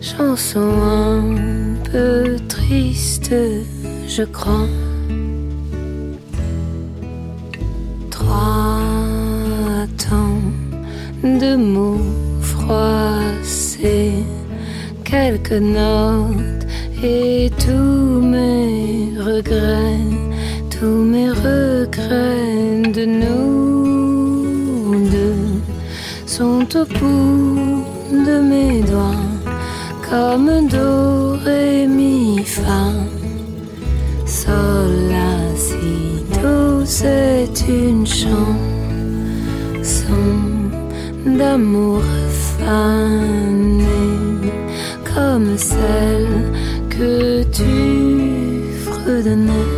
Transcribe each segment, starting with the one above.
Chanson un peu triste, je crois. Trois temps de mots froissés, quelques notes et tous mes regrets, tous mes regrets de nous sont au bout de mes doigts comme do, ré, mi, fa. Sol, la, si, do, c'est une chanson d'amour fanée comme celle que tu fredonnais.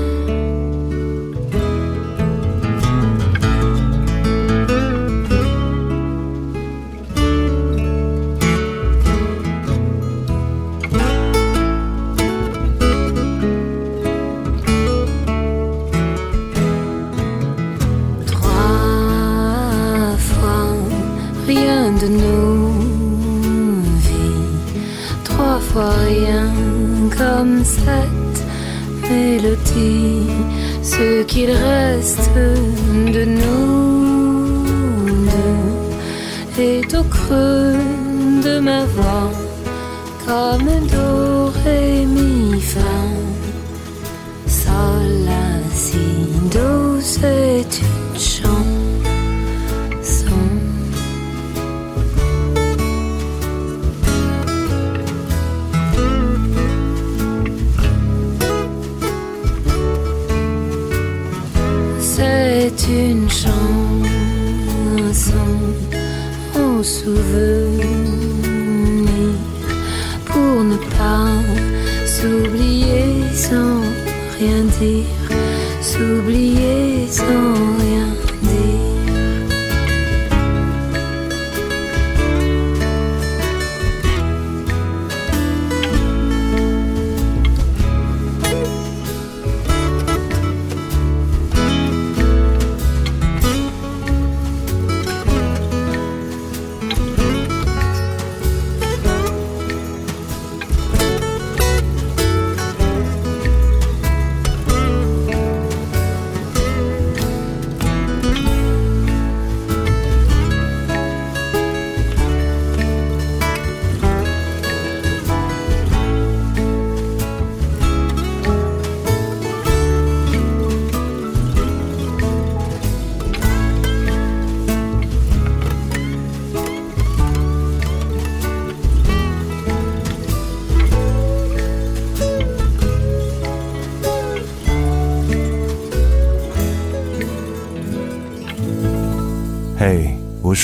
Mélodie. Ce qu'il reste de nous est au creux de ma voix comme do, ré, mi, fa. Sol, la, si, do, c'est une souvenir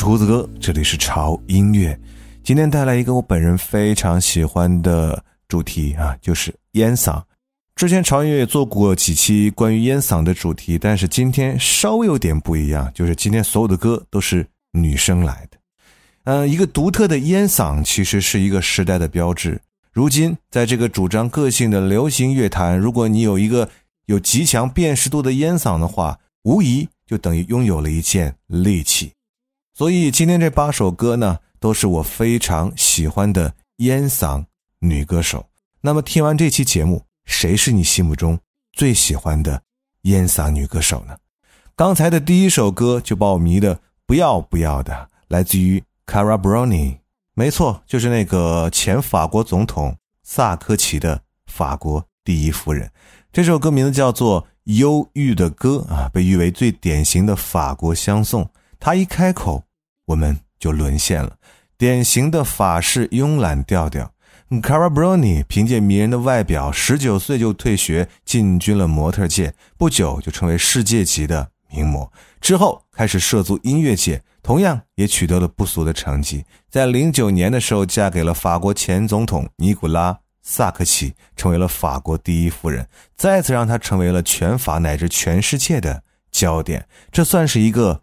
是胡子哥，这里是潮音乐。今天带来一个我本人非常喜欢的主题啊，就是烟嗓。之前潮音乐也做过几期关于烟嗓的主题，但是今天稍微有点不一样，就是今天所有的歌都是女生来的。嗯，一个独特的烟嗓其实是一个时代的标志。如今，在这个主张个性的流行乐坛，如果你有一个有极强辨识度的烟嗓的话，无疑就等于拥有了一件利器。所以今天这八首歌呢，都是我非常喜欢的烟嗓女歌手。那么听完这期节目，谁是你心目中最喜欢的烟嗓女歌手呢？刚才的第一首歌就把我迷得不要不要的，来自于 Cara Bruni 没错，就是那个前法国总统萨科齐的法国第一夫人。这首歌名字叫做《忧郁的歌》啊，被誉为最典型的法国相送。他一开口，我们就沦陷了，典型的法式慵懒调调。Cara Bruni 凭借迷人的外表，十九岁就退学进军了模特界，不久就成为世界级的名模。之后开始涉足音乐界，同样也取得了不俗的成绩。在零九年的时候，嫁给了法国前总统尼古拉。萨克齐成为了法国第一夫人，再次让她成为了全法乃至全世界的焦点。这算是一个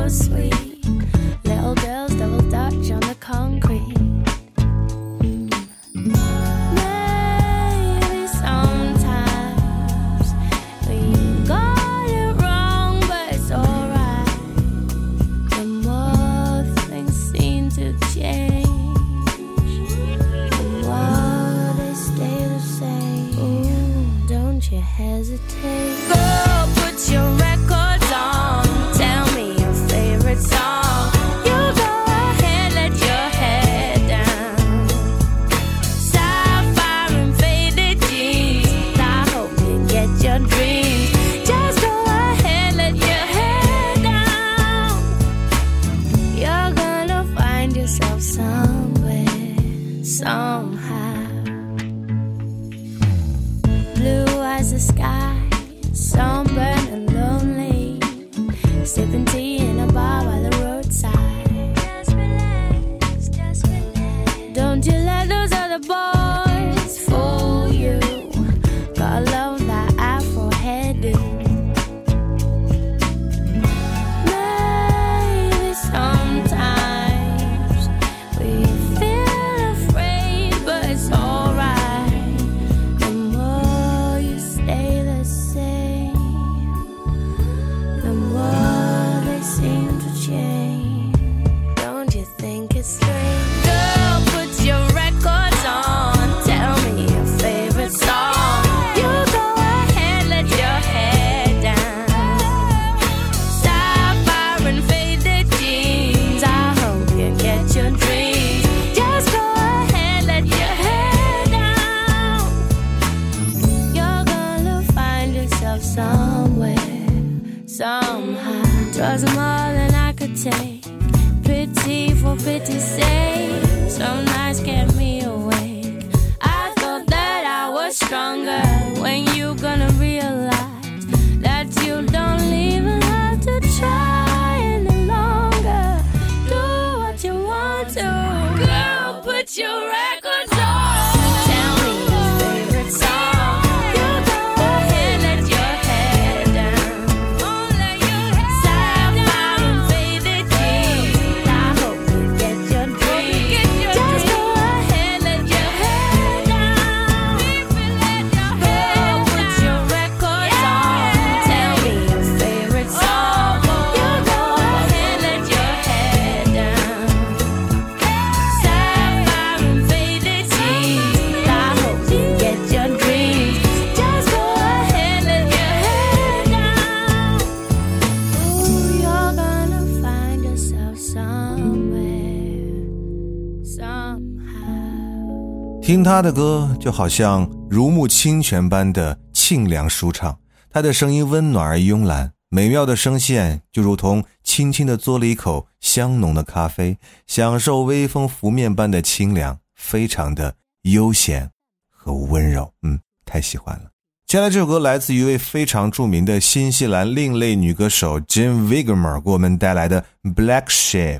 听他的歌，就好像如沐清泉般的沁凉舒畅。他的声音温暖而慵懒，美妙的声线就如同轻轻地嘬了一口香浓的咖啡，享受微风拂面般的清凉，非常的悠闲和温柔。嗯，太喜欢了。接下来这首歌来自一位非常著名的新西兰另类女歌手 jim wigmer 给我们带来的《Black Sheep》。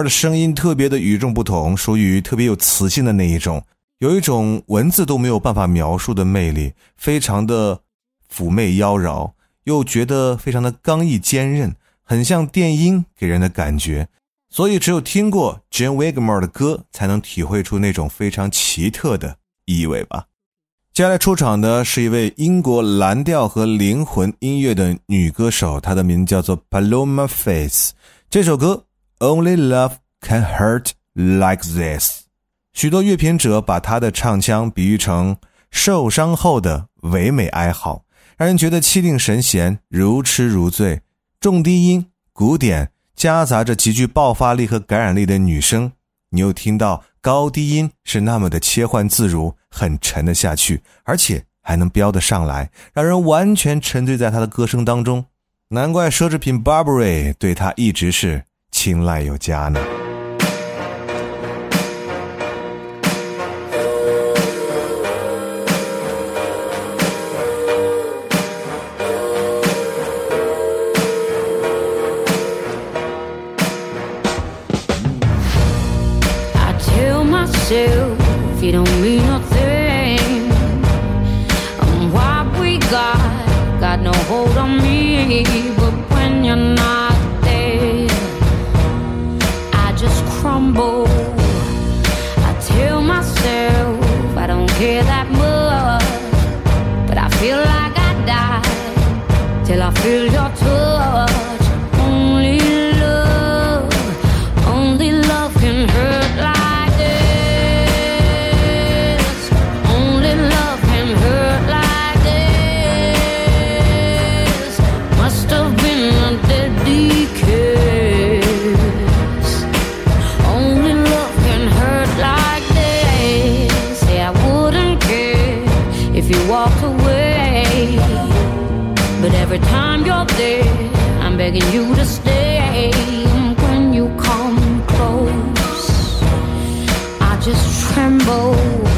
的声音特别的与众不同，属于特别有磁性的那一种，有一种文字都没有办法描述的魅力，非常的妩媚妖娆，又觉得非常的刚毅坚韧，很像电音给人的感觉。所以，只有听过 Jane Wigmore 的歌，才能体会出那种非常奇特的意味吧。接下来出场的是一位英国蓝调和灵魂音乐的女歌手，她的名字叫做 Paloma Faith。这首歌《Only Love Can Hurt Like This》，许多乐评者把她的唱腔比喻成受伤后的唯美哀嚎，让人觉得气定神闲、如痴如醉。重低音、鼓点。夹杂着极具爆发力和感染力的女声，你又听到高低音是那么的切换自如，很沉得下去，而且还能飙得上来，让人完全沉醉在她的歌声当中。难怪奢侈品 Burberry 对她一直是青睐有加呢。Time you're I'm begging you to stay. When you come close, I just tremble.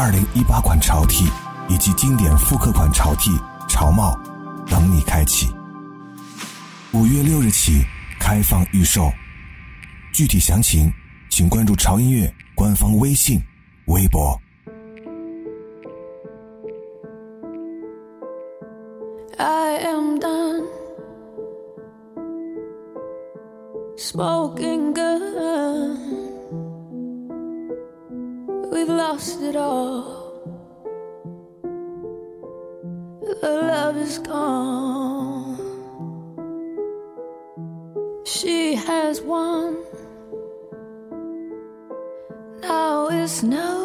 二零一八款潮 T 以及经典复刻款潮 T、潮帽等你开启。五月六日起开放预售，具体详情请关注潮音乐官方微信、微博。I am done smoking gun. Lost it all. The love is gone. She has won. Now it's no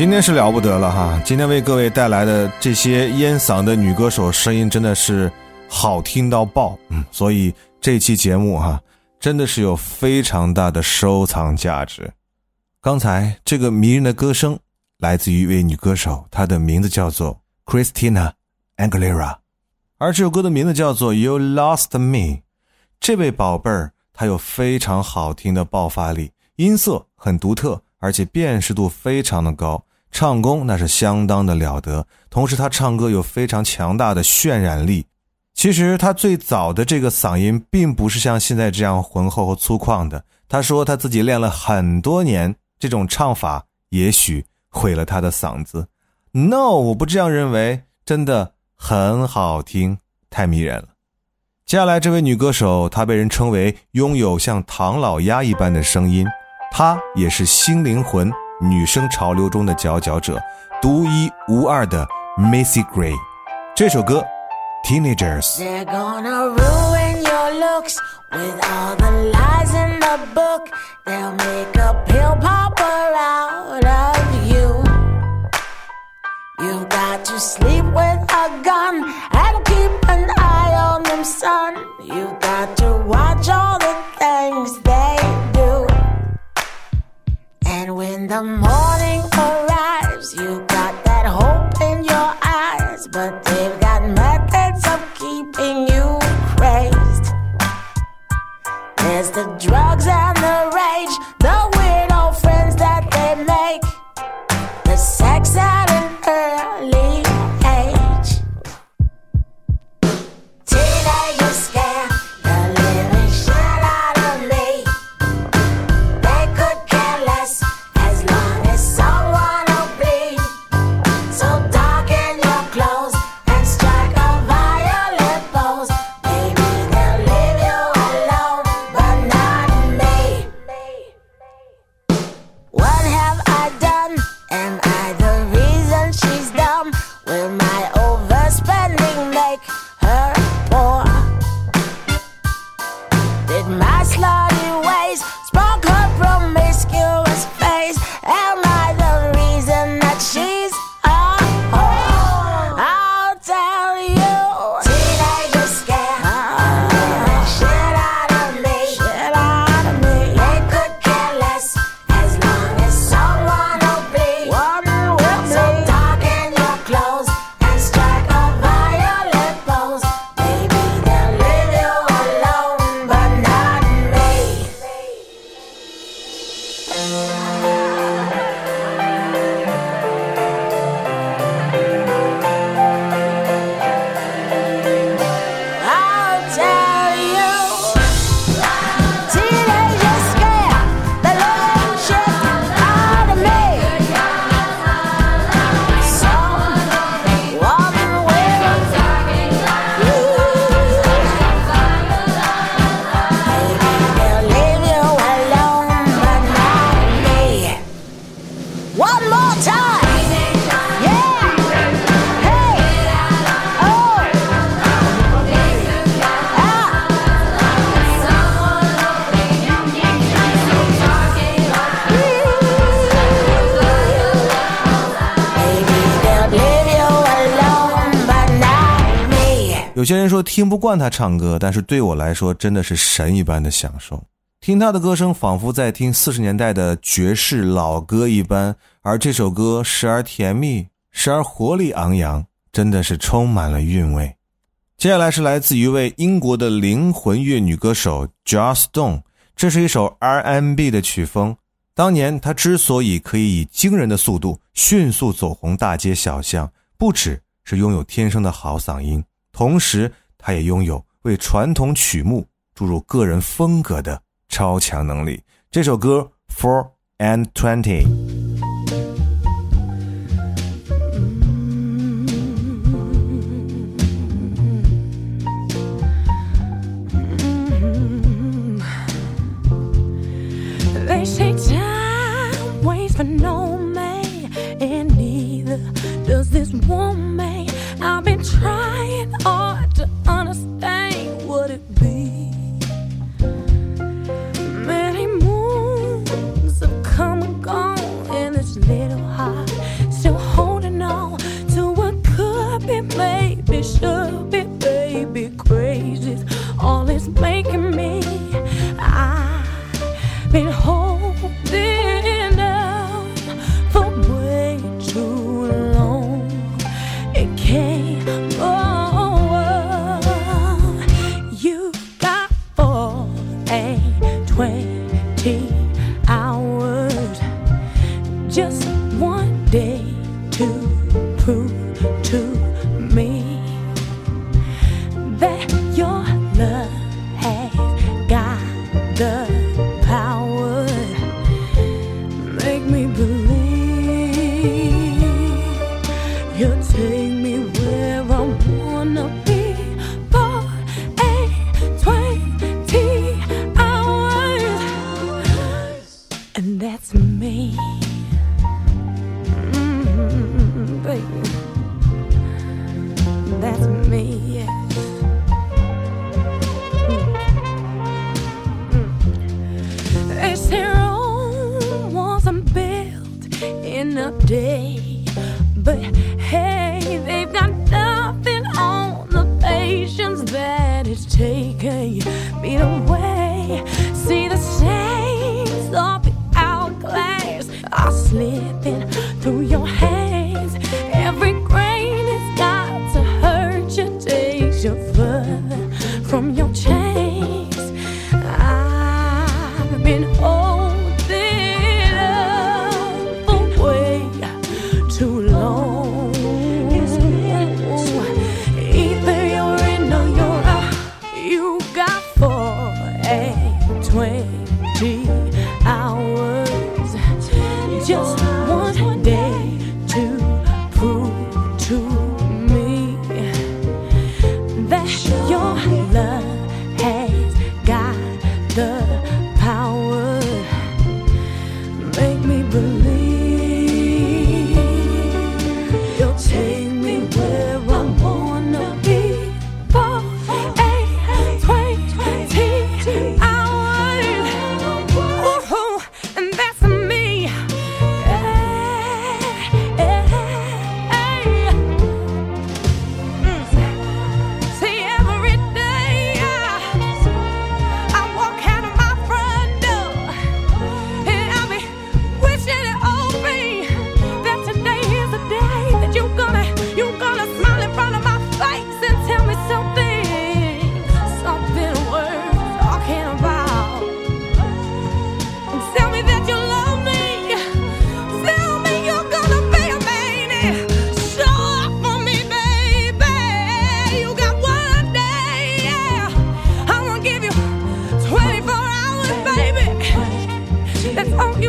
今天是了不得了哈！今天为各位带来的这些烟嗓的女歌手声音真的是好听到爆，嗯，所以这期节目哈真的是有非常大的收藏价值。刚才这个迷人的歌声来自于一位女歌手，她的名字叫做 Christina Anglera，而这首歌的名字叫做《You Lost Me》。这位宝贝儿，她有非常好听的爆发力，音色很独特，而且辨识度非常的高，唱功那是相当的了得。同时，她唱歌有非常强大的渲染力。其实，她最早的这个嗓音并不是像现在这样浑厚和粗犷的。她说，她自己练了很多年，这种唱法也许毁了她的嗓子。No，我不这样认为，真的很好听，太迷人了。接下来这位女歌手，她被人称为拥有像唐老鸭一般的声音，她也是新灵魂女声潮流中的佼佼者，独一无二的 Macy Gray。这首歌《Teenagers》。They're gonna ruin your looks with all the lies in the book. They'll make a pill popper out of you. You've got to sleep with a gun and keep an eye on them, son. You've got to watch all the morning 有些人说听不惯他唱歌，但是对我来说真的是神一般的享受。听他的歌声，仿佛在听四十年代的爵士老歌一般，而这首歌时而甜蜜，时而活力昂扬，真的是充满了韵味。接下来是来自一位英国的灵魂乐女歌手 Joss Stone，这是一首 R&B 的曲风。当年她之所以可以以惊人的速度迅速走红大街小巷，不只是拥有天生的好嗓音，同时他也拥有为传统曲目注入个人风格的超强能力。这首歌《Four and Twenty》。Just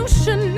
you should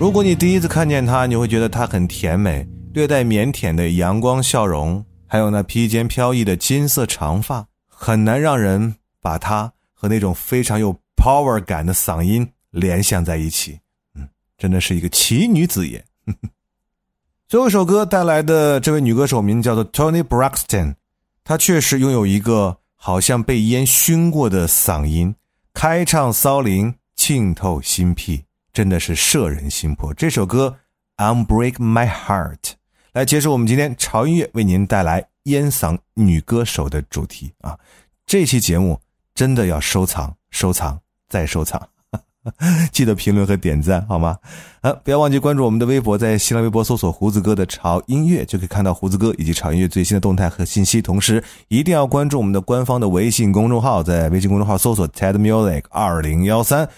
如果你第一次看见她，你会觉得她很甜美，略带腼腆的阳光笑容，还有那披肩飘逸的金色长发，很难让人把她和那种非常有 power 感的嗓音联想在一起。嗯，真的是一个奇女子也。最后一首歌带来的这位女歌手名叫做 Tony Braxton，她确实拥有一个好像被烟熏过的嗓音，开唱骚灵，沁透心脾，真的是摄人心魄。这首歌《Unbreak My Heart》来结束我们今天潮音乐为您带来烟嗓女歌手的主题啊！这期节目真的要收藏、收藏再收藏。记得评论和点赞好吗？啊，不要忘记关注我们的微博，在新浪微博搜索“胡子哥的潮音乐”，就可以看到胡子哥以及潮音乐最新的动态和信息。同时，一定要关注我们的官方的微信公众号，在微信公众号搜索 “TED Music 二零幺三”，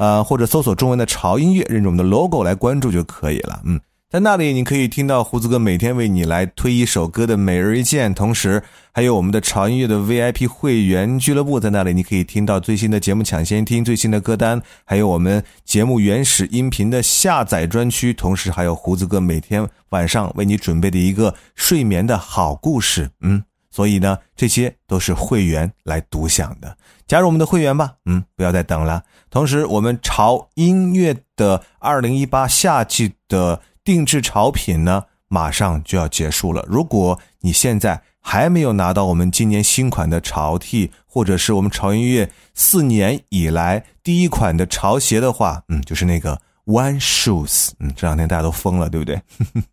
呃，或者搜索中文的潮音乐，认准我们的 logo 来关注就可以了。嗯。在那里，你可以听到胡子哥每天为你来推一首歌的每日一见，同时还有我们的潮音乐的 VIP 会员俱乐部在那里，你可以听到最新的节目抢先听、最新的歌单，还有我们节目原始音频的下载专区，同时还有胡子哥每天晚上为你准备的一个睡眠的好故事。嗯，所以呢，这些都是会员来独享的，加入我们的会员吧。嗯，不要再等了。同时，我们潮音乐的二零一八夏季的定制潮品呢，马上就要结束了。如果你现在还没有拿到我们今年新款的潮 T，或者是我们潮音乐四年以来第一款的潮鞋的话，嗯，就是那个 One Shoes，嗯，这两天大家都疯了，对不对？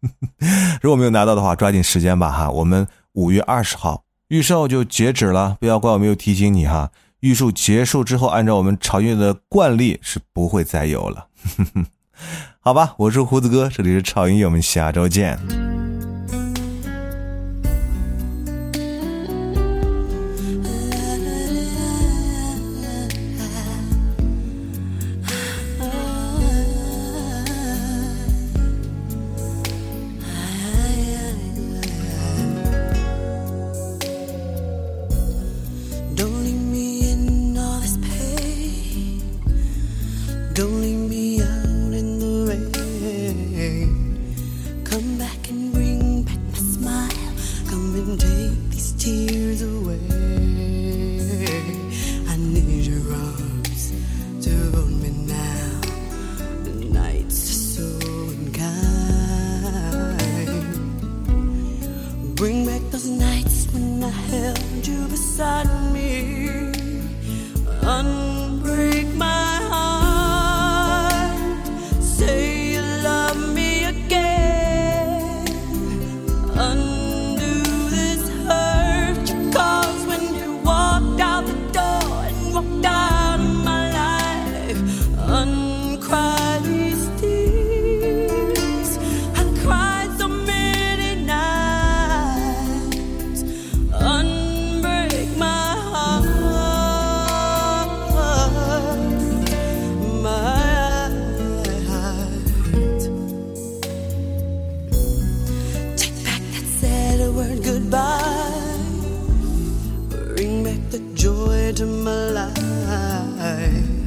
如果没有拿到的话，抓紧时间吧哈，我们五月二十号预售就截止了，不要怪我没有提醒你哈。预售结束之后，按照我们潮音乐的惯例是不会再有了。好吧，我是胡子哥，这里是潮音乐，我们下周见。into my life.